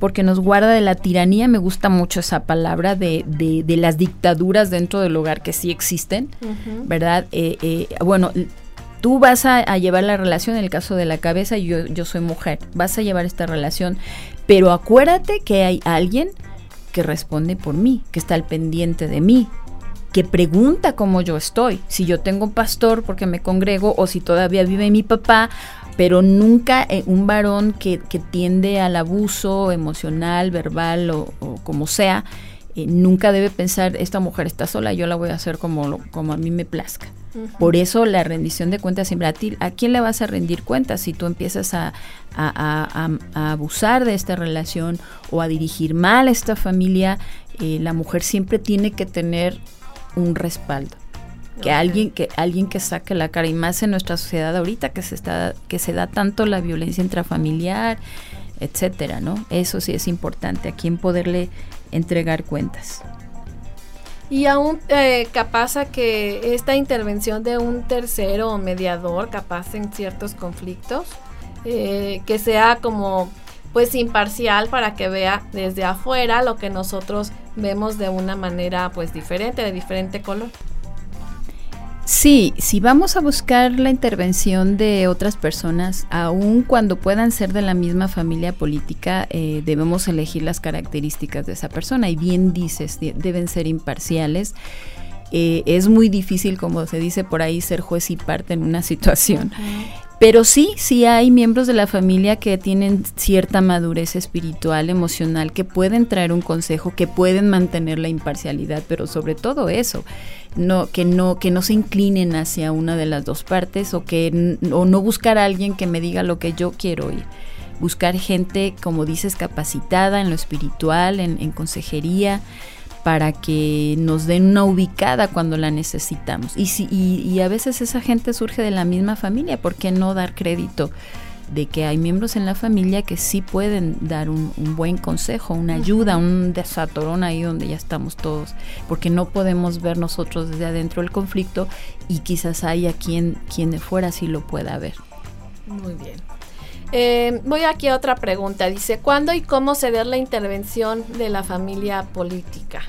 porque nos guarda de la tiranía, me gusta mucho esa palabra, de, de, las dictaduras dentro del hogar que sí existen, ¿verdad? Eh, eh, bueno, tú vas a, llevar la relación, en el caso de la cabeza, yo, yo soy mujer, vas a llevar esta relación, pero acuérdate que hay alguien que responde por mí, que está al pendiente de mí, que pregunta cómo yo estoy, si yo tengo un pastor porque me congrego o si todavía vive mi papá pero nunca eh, un varón que, que, tiende al abuso emocional, verbal o, como sea, eh, nunca debe pensar, esta mujer está sola, yo la voy a hacer como, como a mí me plazca. Por eso la rendición de cuentas siempre a ti, ¿a quién le vas a rendir cuentas si tú empiezas a, abusar de esta relación o a dirigir mal a esta familia? Eh, la mujer siempre tiene que tener un respaldo que alguien que alguien que saque la cara y más en nuestra sociedad ahorita que se está que se da tanto la violencia intrafamiliar etcétera no eso sí es importante a quién poderle entregar cuentas. Y aún eh, capaz a que esta intervención de un tercero mediador capaz en ciertos conflictos eh, que sea como pues imparcial para que vea desde afuera lo que nosotros vemos de una manera pues diferente de diferente color Sí, si vamos a buscar la intervención de otras personas, aun cuando puedan ser de la misma familia política, eh, debemos elegir las características de esa persona. Y bien dices, deben ser imparciales. Eh, es muy difícil, como se dice por ahí, ser juez y parte en una [LAUGHS] situación. Pero sí, sí hay miembros de la familia que tienen cierta madurez espiritual, emocional, que pueden traer un consejo, que pueden mantener la imparcialidad, pero sobre todo eso, no, que no, que no se inclinen hacia una de las dos partes o que o no buscar a alguien que me diga lo que yo quiero oír. Buscar gente, como dices, capacitada en lo espiritual, en, en consejería, para que nos den una ubicada cuando la necesitamos. Y, si, y, a veces esa gente surge de la misma familia, ¿por qué no dar crédito? De que hay miembros en la familia que sí pueden dar un, buen consejo, una ayuda, un desatorón ahí donde ya estamos todos, porque no podemos ver nosotros desde adentro el conflicto y quizás haya quien, quien de fuera sí lo pueda ver. Muy bien. Eh, voy aquí a otra pregunta. Dice, ¿cuándo y cómo se ve la intervención de la familia política?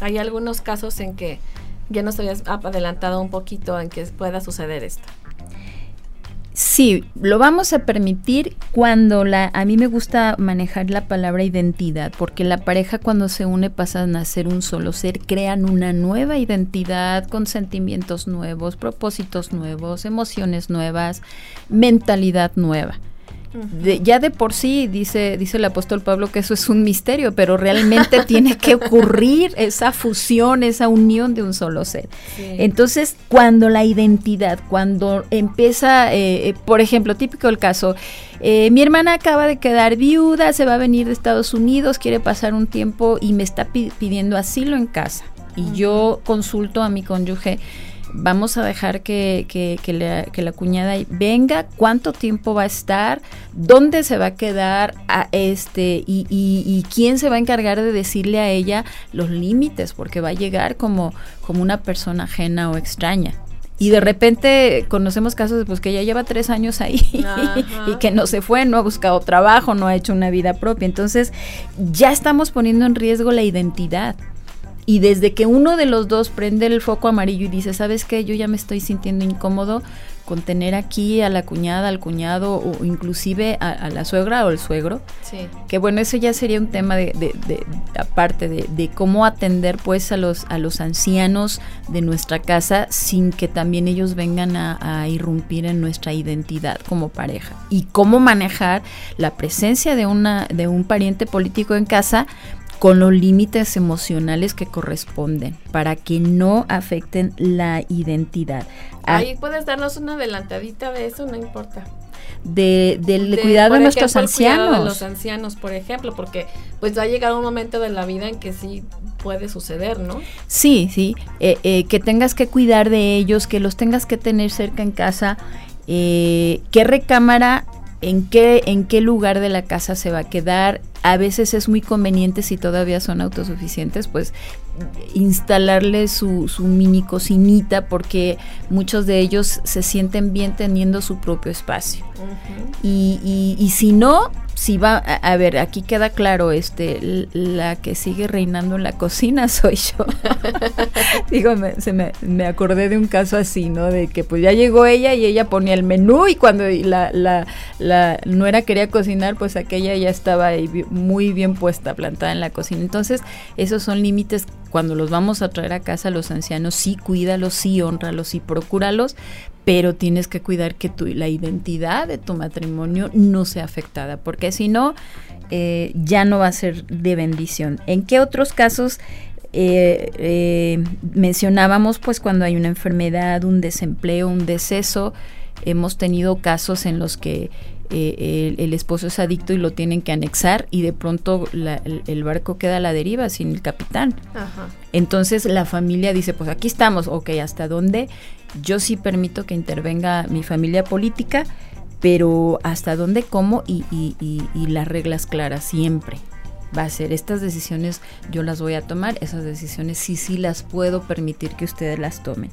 Hay algunos casos en que ya nos habías adelantado un poquito en que pueda suceder esto. Sí, lo vamos a permitir cuando la a mí me gusta manejar la palabra identidad, porque la pareja cuando se une pasan a ser un solo ser, crean una nueva identidad con sentimientos nuevos, propósitos nuevos, emociones nuevas, mentalidad nueva ya de por sí dice, dice el apóstol Pablo que eso es un misterio, pero realmente [LAUGHS] tiene que ocurrir esa fusión, esa unión de un solo ser. Entonces, cuando la identidad, cuando empieza, eh, eh, por ejemplo, típico el caso, eh, mi hermana acaba de quedar viuda, se va a venir de Estados Unidos, quiere pasar un tiempo y me está pidiendo asilo en casa. Y yo consulto a mi cónyuge vamos a dejar que, la, cuñada venga, cuánto tiempo va a estar, dónde se va a quedar, a este, y, quién se va a encargar de decirle a ella los límites, porque va a llegar como, como una persona ajena o extraña. Y de repente conocemos casos de pues que ella lleva tres años ahí y que no se fue, no ha buscado trabajo, no ha hecho una vida propia. Entonces ya estamos poniendo en riesgo la identidad. Y desde que uno de los dos prende el foco amarillo y dice, ¿sabes qué? Yo ya me estoy sintiendo incómodo con tener aquí a la cuñada, al cuñado o inclusive a, la suegra o el suegro. Sí. Que bueno, eso ya sería un tema de, de, aparte de, cómo atender pues a los, a los ancianos de nuestra casa sin que también ellos vengan a, a irrumpir en nuestra identidad como pareja. Y cómo manejar la presencia de, una, de un pariente político en casa con los límites emocionales que corresponden para que no afecten la identidad. Ah, Ahí puedes darnos una adelantadita de eso, no importa. De, del cuidado de nuestros ancianos. de los ancianos, por ejemplo, porque pues va a llegar un momento de la vida en que sí puede suceder, ¿no? Sí, sí, eh, eh, que tengas que cuidar de ellos, que los tengas que tener cerca en casa. Eh, ¿Qué recámara en qué, en qué lugar de la casa se va a quedar. A veces es muy conveniente si todavía son autosuficientes, pues instalarle su, su mini cocinita porque muchos de ellos se sienten bien teniendo su propio espacio. y, y, y, si no, si va, a, ver, aquí queda claro, este, la que sigue reinando en la cocina [LAUGHS] soy yo. [LAUGHS] Digo, me, se me, me, acordé de un caso así, ¿no? De que pues ya llegó ella y ella ponía el menú y cuando la, la, la nuera quería cocinar, pues aquella ya estaba ahí muy bien puesta, plantada en la cocina. Entonces, esos son límites cuando los vamos a traer a casa los ancianos, sí cuídalos, sí honralos, sí procúralos, pero tienes que cuidar que tu, la identidad de tu matrimonio no sea afectada, porque si no, eh, ya no va a ser de bendición. ¿En qué otros casos eh, eh, mencionábamos pues cuando hay una enfermedad, un desempleo, un deceso? Hemos tenido casos en los que el, esposo es adicto y lo tienen que anexar y de pronto el, barco queda a la deriva sin el capitán. Entonces la familia dice, pues aquí estamos, ok, ¿hasta dónde? Yo sí permito que intervenga mi familia política, pero hasta dónde, cómo y, las reglas claras siempre va a ser estas decisiones yo las voy a tomar, esas decisiones sí, sí las puedo permitir que ustedes las tomen.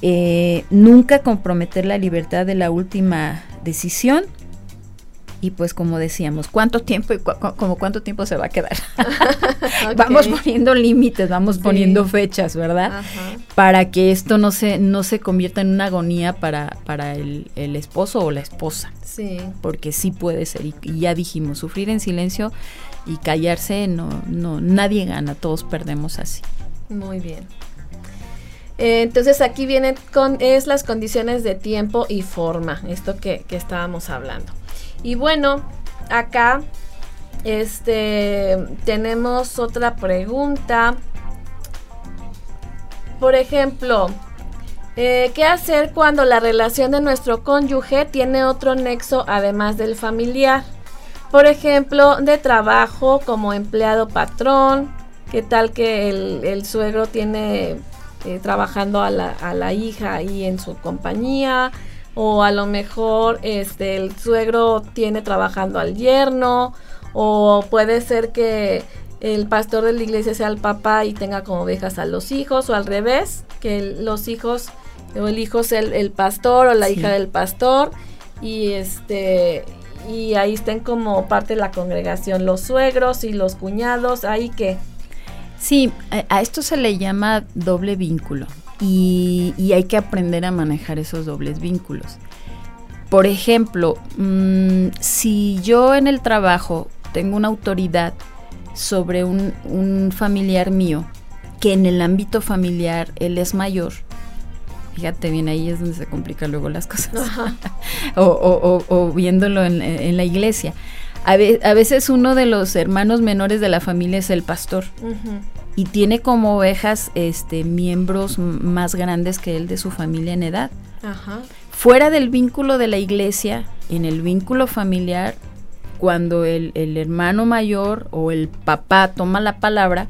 Eh, nunca comprometer la libertad de la última decisión y pues como decíamos, ¿cuánto tiempo y como cuánto tiempo se va a quedar? [LAUGHS] Vamos poniendo límites, vamos poniendo fechas, ¿verdad? Para que esto no se, no se convierta en una agonía para, para el, esposo o la esposa. Sí. Porque sí puede ser, y, ya dijimos, sufrir en silencio y callarse, no, no, nadie gana, todos perdemos así. Muy bien. Eh, entonces aquí vienen con es las condiciones de tiempo y forma, esto que, que estábamos hablando. Y bueno, acá este tenemos otra pregunta. Por ejemplo, eh, ¿qué hacer cuando la relación de nuestro cónyuge tiene otro nexo además del familiar? Por ejemplo, de trabajo como empleado patrón. ¿Qué tal que el, suegro tiene eh, trabajando a la, a la hija ahí en su compañía? O a lo mejor este el suegro tiene trabajando al yerno o puede ser que el pastor de la iglesia sea el papá y tenga como ovejas a los hijos o al revés, que los hijos o el hijo sea el, pastor o la hija del pastor y este y ahí estén como parte de la congregación los suegros y los cuñados, ahí que Sí, a esto se le llama doble vínculo y, hay que aprender a manejar esos dobles vínculos. Por ejemplo, mm, si yo en el trabajo tengo una autoridad sobre un, familiar mío, que en el ámbito familiar él es mayor, fíjate bien, ahí es donde se complican luego las cosas, [LAUGHS] o, viéndolo en, la iglesia. A, veces uno de los hermanos menores de la familia es el pastor y tiene como ovejas este, miembros más grandes que él de su familia en edad. Fuera del vínculo de la iglesia, en el vínculo familiar, cuando el, hermano mayor o el papá toma la palabra,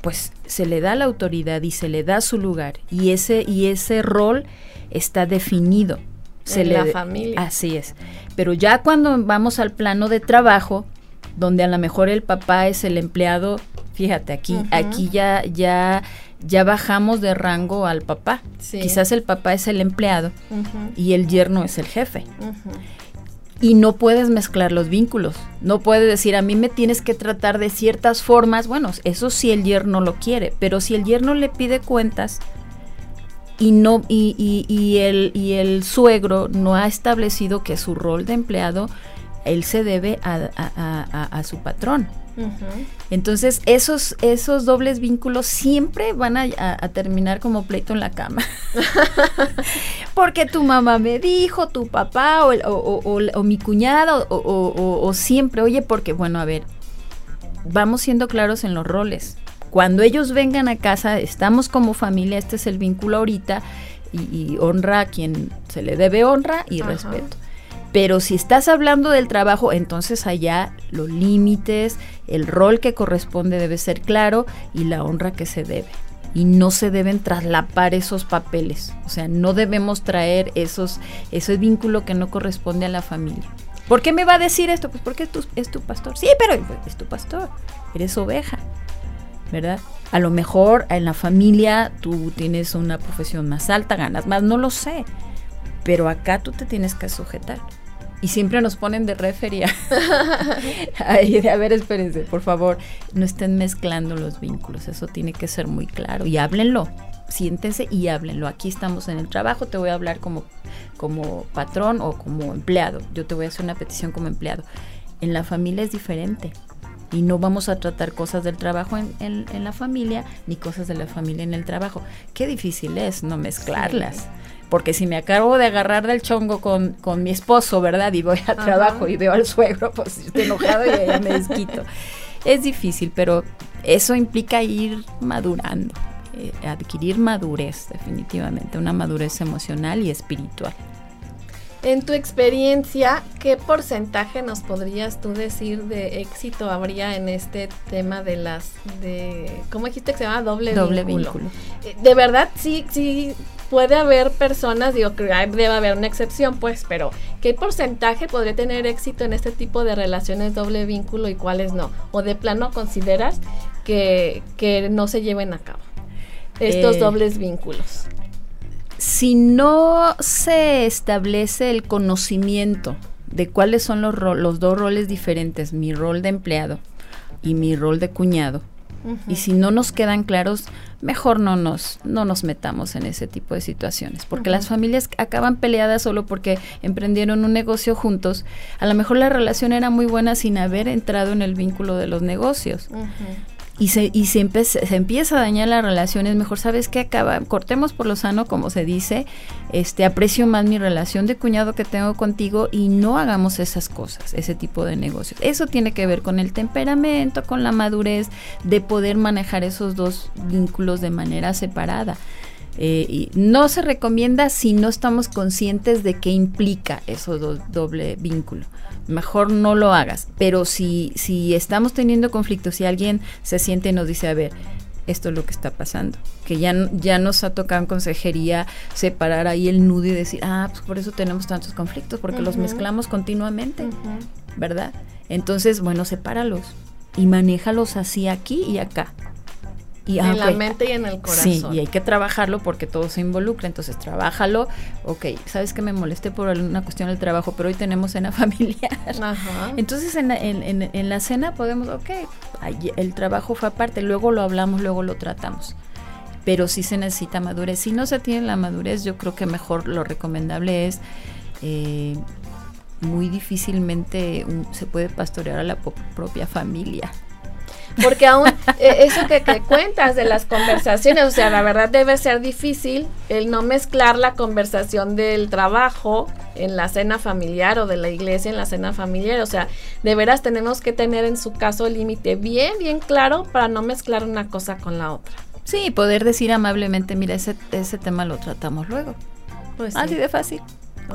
pues se le da la autoridad y se le da su lugar y ese y ese rol está definido. Se en la familia. Así es. Pero ya cuando vamos al plano de trabajo, donde a lo mejor el papá es el empleado Fíjate, aquí, aquí ya, ya, ya bajamos de rango al papá. Quizás el papá es el empleado y el yerno es el jefe. Y no puedes mezclar los vínculos. No puedes decir, a mí me tienes que tratar de ciertas formas. Bueno, eso sí el yerno lo quiere, pero si el yerno le pide cuentas y no y, y, el, y el suegro no ha establecido que su rol de empleado él se debe a su patrón. Entonces, esos, esos dobles vínculos siempre van a, terminar como pleito en la cama. [LAUGHS] Porque tu mamá me dijo, tu papá o, mi cuñada o, siempre, oye, porque, bueno, a ver, vamos siendo claros en los roles. Cuando ellos vengan a casa, estamos como familia, este es el vínculo ahorita y, honra a quien se le debe honra y respeto. Pero si estás hablando del trabajo, entonces allá los límites, el rol que corresponde debe ser claro y la honra que se debe. Y no se deben traslapar esos papeles. O sea, no debemos traer esos, ese vínculo que no corresponde a la familia. ¿Por qué me va a decir esto? Pues porque es tu, es tu pastor. Sí, pero es tu pastor. Eres oveja. ¿Verdad? A lo mejor en la familia tú tienes una profesión más alta, ganas más, no lo sé. Pero acá tú te tienes que sujetar y siempre nos ponen de refería. [LAUGHS] a ver, espérense, por favor, no estén mezclando los vínculos, eso tiene que ser muy claro y háblenlo. Siéntense y háblenlo. Aquí estamos en el trabajo, te voy a hablar como, como patrón o como empleado. Yo te voy a hacer una petición como empleado. En la familia es diferente. y no vamos a tratar cosas del trabajo en, la familia ni cosas de la familia en el trabajo. Qué difícil es no mezclarlas. Porque si me acabo de agarrar del chongo con, mi esposo, ¿verdad? Y voy a trabajo y veo al suegro, pues [LAUGHS] estoy enojado y ya me desquito. Es difícil, pero eso implica ir madurando, eh, adquirir madurez, definitivamente, una madurez emocional y espiritual. En tu experiencia, ¿qué porcentaje nos podrías tú decir de éxito habría en este tema de las, de, ¿cómo dijiste que se llama? Doble, Doble vínculo. Eh, de verdad, sí, sí, puede haber personas, digo que debe haber una excepción, pues, pero ¿qué porcentaje podría tener éxito en este tipo de relaciones doble vínculo y cuáles no? ¿O de plano consideras que, que no se lleven a cabo estos eh, dobles vínculos? si no se establece el conocimiento de cuáles son los, los dos roles diferentes, mi rol de empleado y mi rol de cuñado, y si no nos quedan claros, mejor no nos, no nos metamos en ese tipo de situaciones, porque las familias acaban peleadas solo porque emprendieron un negocio juntos. A lo mejor la relación era muy buena sin haber entrado en el vínculo de los negocios y se, y se, se, empieza a dañar la relación, es mejor, ¿sabes qué? Acaba, cortemos por lo sano, como se dice, este, aprecio más mi relación de cuñado que tengo contigo y no hagamos esas cosas, ese tipo de negocios. Eso tiene que ver con el temperamento, con la madurez de poder manejar esos dos vínculos de manera separada. Eh, y no se recomienda si no estamos conscientes de qué implica eso doble vínculo mejor no lo hagas. Pero si, si estamos teniendo conflictos, si alguien se siente y nos dice, a ver, esto es lo que está pasando, que ya, ya nos ha tocado en consejería separar ahí el nudo y decir, ah, pues por eso tenemos tantos conflictos, porque los mezclamos continuamente, ¿verdad? Entonces, bueno, sepáralos y manéjalos así aquí y acá en la mente y en el corazón. Sí, y hay que trabajarlo porque todo se involucra. Entonces, trabájalo. Ok, sabes que me molesté por una cuestión del trabajo, pero hoy tenemos cena [LAUGHS] familiar. Ajá. Entonces, en, en, en, la cena podemos, ok, el trabajo fue aparte, luego lo hablamos, luego lo tratamos. Pero sí se necesita madurez. Si no se tiene la madurez, yo creo que mejor lo recomendable es. Eh, muy difícilmente se puede pastorear a la propia familia. Porque aún eh, eso que, te cuentas de las conversaciones, o sea, la verdad debe ser difícil el no mezclar la conversación del trabajo en la cena familiar o de la iglesia en la cena familiar. O sea, de veras tenemos que tener en su caso el límite bien, bien claro para no mezclar una cosa con la otra. Sí, poder decir amablemente, mira, ese, ese tema lo tratamos luego. Pues Así de fácil.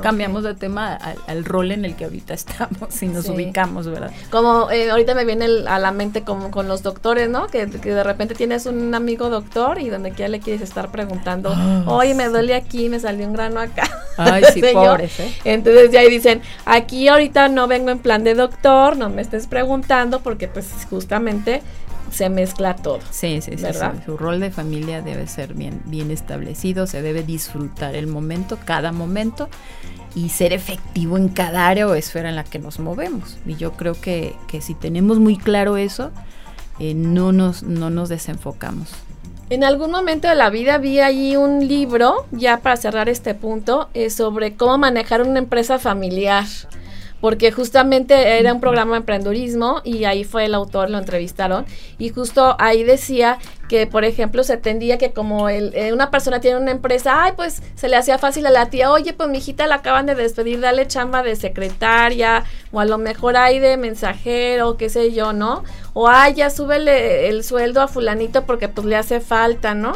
Cambiamos de tema al, rol en el que ahorita estamos y nos ubicamos, ¿verdad? Como eh, ahorita me viene a la mente como con los doctores, ¿no? Que, de repente tienes un amigo doctor y donde quiera le quieres estar preguntando, oye, me duele aquí, me salió un grano acá. Ay, [LAUGHS] sí, pobres, ¿eh? Entonces ya ahí dicen, aquí ahorita no vengo en plan de doctor, no me estés preguntando porque pues justamente se mezcla todo. Sí, sí, sí, Su rol de familia debe ser bien, bien establecido, se debe disfrutar el momento, cada momento, y ser efectivo en cada área o esfera en la que nos movemos. Y yo creo que, que si tenemos muy claro eso, eh, no, nos, no nos desenfocamos. En algún momento de la vida vi allí un libro, ya para cerrar este punto, eh, sobre cómo manejar una empresa familiar porque justamente era un programa de emprendurismo y ahí fue el autor, lo entrevistaron y justo ahí decía que, por ejemplo, se tendía que como el, eh, una persona tiene una empresa, ay, pues se le hacía fácil a la tía, oye, pues mi hijita la acaban de despedir, dale chamba de secretaria, o a lo mejor hay de mensajero, qué sé yo, ¿no? O ay, ya súbele el sueldo a fulanito porque pues le hace falta, ¿no?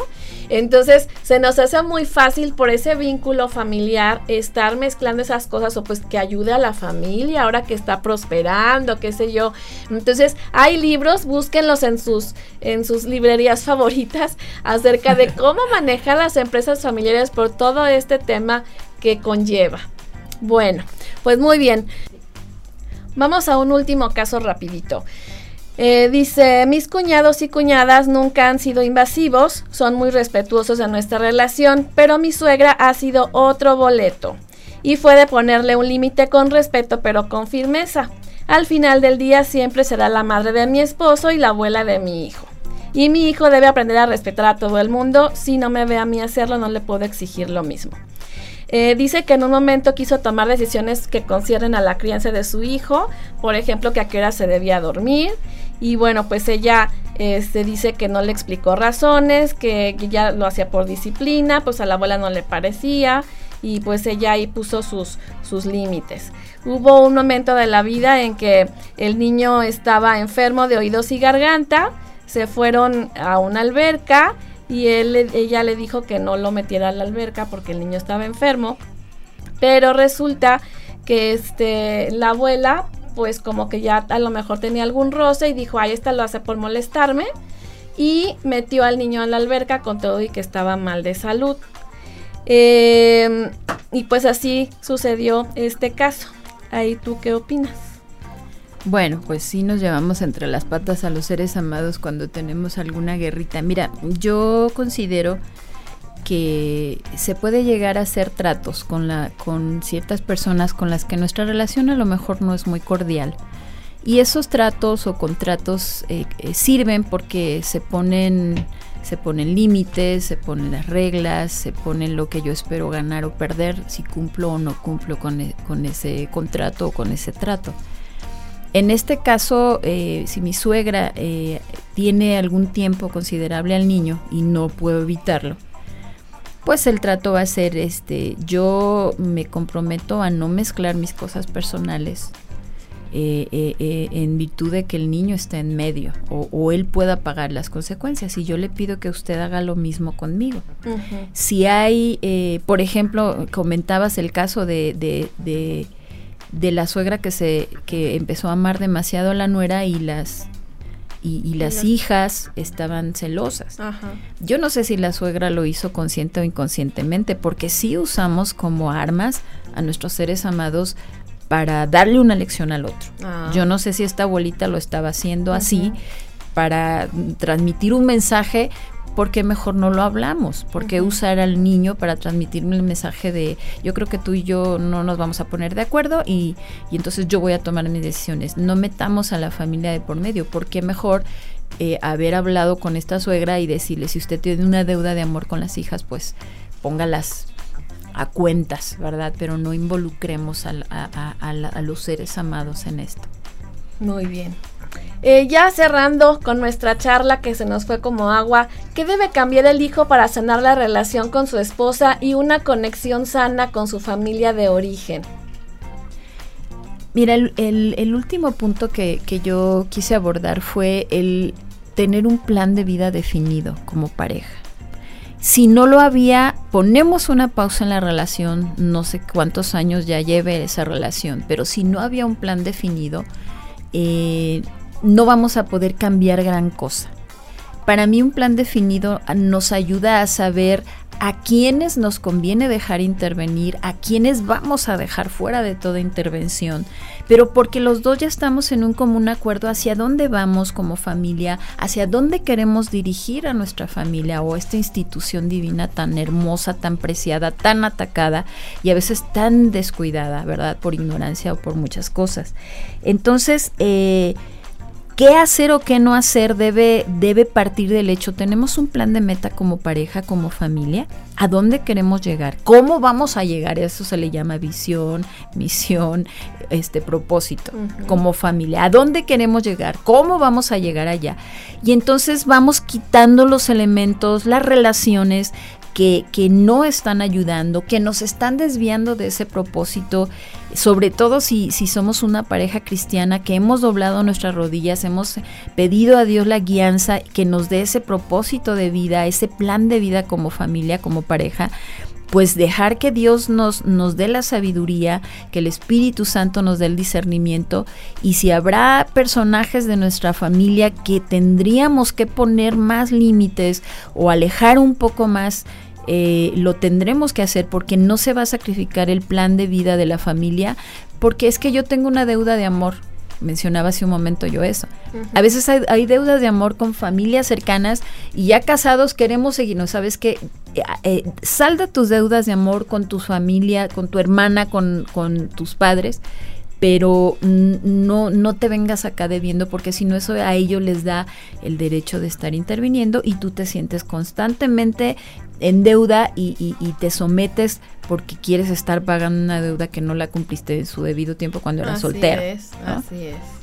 Entonces se nos hace muy fácil por ese vínculo familiar estar mezclando esas cosas o pues que ayude a la familia ahora que está prosperando, qué sé yo. Entonces hay libros, búsquenlos en sus, en sus librerías favoritas acerca de [LAUGHS] cómo manejar las empresas familiares por todo este tema que conlleva. Bueno, pues muy bien. Vamos a un último caso rapidito. Eh, dice, mis cuñados y cuñadas nunca han sido invasivos, son muy respetuosos de nuestra relación, pero mi suegra ha sido otro boleto. Y fue de ponerle un límite con respeto, pero con firmeza. Al final del día siempre será la madre de mi esposo y la abuela de mi hijo. Y mi hijo debe aprender a respetar a todo el mundo. Si no me ve a mí hacerlo, no le puedo exigir lo mismo. Eh, dice que en un momento quiso tomar decisiones que conciernen a la crianza de su hijo, por ejemplo, que a qué hora se debía dormir. y bueno, pues ella este, dice que no le explicó razones, que, ya lo hacía por disciplina, pues a la abuela no le parecía y pues ella ahí puso sus, sus límites. Hubo un momento de la vida en que el niño estaba enfermo de oídos y garganta, se fueron a una alberca y él, ella le dijo que no lo metiera a la alberca porque el niño estaba enfermo, pero resulta que este, la abuela pues como que ya a lo mejor tenía algún roce y dijo, ay, esta lo hace por molestarme. Y metió al niño a la alberca con todo y que estaba mal de salud. Em, y pues así sucedió este caso. Ahí tú qué opinas? Bueno, pues sí nos llevamos entre las patas a los seres amados cuando tenemos alguna guerrita. Mira, yo considero que se puede llegar a hacer tratos con, la, con ciertas personas con las que nuestra relación a lo mejor no es muy cordial. Y esos tratos o contratos eh, eh, sirven porque se ponen, se ponen límites, se ponen las reglas, se ponen lo que yo espero ganar o perder, si cumplo o no cumplo con, e, con ese contrato o con ese trato. En este caso, eh, si mi suegra tiene algún tiempo considerable al niño y no puedo evitarlo, pues el trato va a ser este, yo me comprometo a no mezclar mis cosas personales eh, eh, eh, en virtud de que el niño esté en medio o, él pueda pagar las consecuencias y yo le pido que usted haga lo mismo conmigo. Si hay, por ejemplo, comentabas el caso de, de, de, de, la suegra que se que empezó a amar demasiado a la nuera y las y, las hijas estaban celosas. Yo no sé si la suegra lo hizo consciente o inconscientemente, porque sí usamos como armas a nuestros seres amados para darle una lección al otro. Ah. Yo no sé si esta abuelita lo estaba haciendo así para transmitir un mensaje ¿por qué mejor no lo hablamos? ¿Por qué usar al niño para transmitirme el mensaje de yo creo que tú y yo no nos vamos a poner de acuerdo y, entonces yo voy a tomar mis decisiones? No metamos a la familia de por medio, ¿por qué mejor eh, haber hablado con esta suegra y decirle si usted tiene una deuda de amor con las hijas, pues póngalas a cuentas, ¿verdad? Pero no involucremos a los seres amados en esto. Muy bien. Eh, ya cerrando con nuestra charla que se nos fue como agua, ¿qué debe cambiar el hijo para sanar la relación con su esposa y una conexión sana con su familia de origen? Mira, el, último punto que, que, yo quise abordar fue el tener un plan de vida definido como pareja. Si no lo había, ponemos una pausa en la relación, no sé cuántos años ya lleve esa relación, pero si no había un plan definido, eh, no vamos a poder cambiar gran cosa. Para mí un plan definido nos ayuda a saber a quiénes nos conviene dejar intervenir, a quiénes vamos a dejar fuera de toda intervención, pero porque los dos ya estamos en un común acuerdo hacia dónde vamos como familia, hacia dónde queremos dirigir a nuestra familia o esta institución divina tan hermosa, tan preciada, tan atacada y a veces tan descuidada, ¿verdad? Por ignorancia o por muchas cosas. Entonces, eh, qué hacer o qué no hacer debe, debe partir del hecho. Tenemos un plan de meta como pareja, como familia. ¿A dónde queremos llegar? ¿Cómo vamos a llegar? Eso se le llama visión, misión, este propósito, como familia. ¿A dónde queremos llegar? ¿Cómo vamos a llegar allá? Y entonces vamos quitando los elementos, las relaciones que, que no están ayudando, que nos están desviando de ese propósito sobre todo si, si somos una pareja cristiana que hemos doblado nuestras rodillas, hemos pedido a Dios la guianza, que nos dé ese propósito de vida, ese plan de vida como familia, como pareja, pues dejar que Dios nos, nos dé la sabiduría, que el Espíritu Santo nos dé el discernimiento. Y si habrá personajes de nuestra familia que tendríamos que poner más límites o alejar un poco más eh, lo tendremos que hacer porque no se va a sacrificar el plan de vida de la familia, porque es que yo tengo una deuda de amor. Mencionaba hace un momento yo eso. A veces hay, deudas de amor con familias cercanas y ya casados queremos seguir, ¿no sabes qué? Eh, eh, salda tus deudas de amor con tu familia, con tu hermana, con, con tus padres pero no, no te vengas acá debiendo porque si no eso a ellos les da el derecho de estar interviniendo y tú te sientes constantemente en deuda y, te sometes porque quieres estar pagando una deuda que no la cumpliste en su debido tiempo cuando eras soltero. Es, Así es.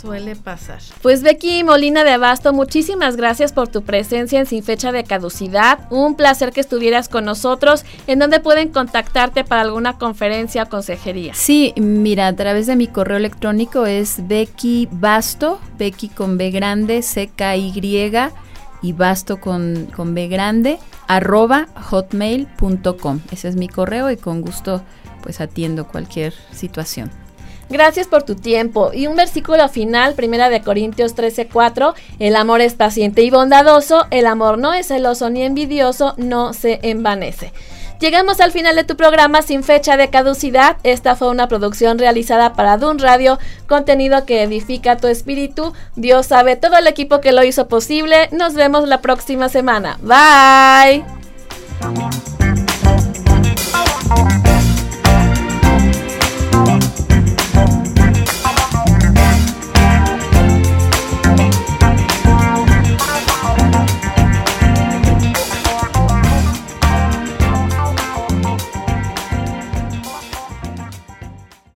Suele pasar. Pues Becky Molina de Abasto, muchísimas gracias por tu presencia en Sin Fecha de Caducidad. Un placer que estuvieras con nosotros. ¿En dónde pueden contactarte para alguna conferencia o consejería? Sí, mira, a través de mi correo electrónico es Becky Basto, Becky con B grande, C K Y y basto con, con B grande, arroba hotmail.com. Ese es mi correo y con gusto pues atiendo cualquier situación. Gracias por tu tiempo. Y un versículo final, primera de Corintios 13:4, el amor es paciente y bondadoso, el amor no es celoso ni envidioso, no se envanece. Llegamos al final de tu programa sin fecha de caducidad. Esta fue una producción realizada para Dun Radio, contenido que edifica tu espíritu. Dios sabe todo el equipo que lo hizo posible. Nos vemos la próxima semana. Bye.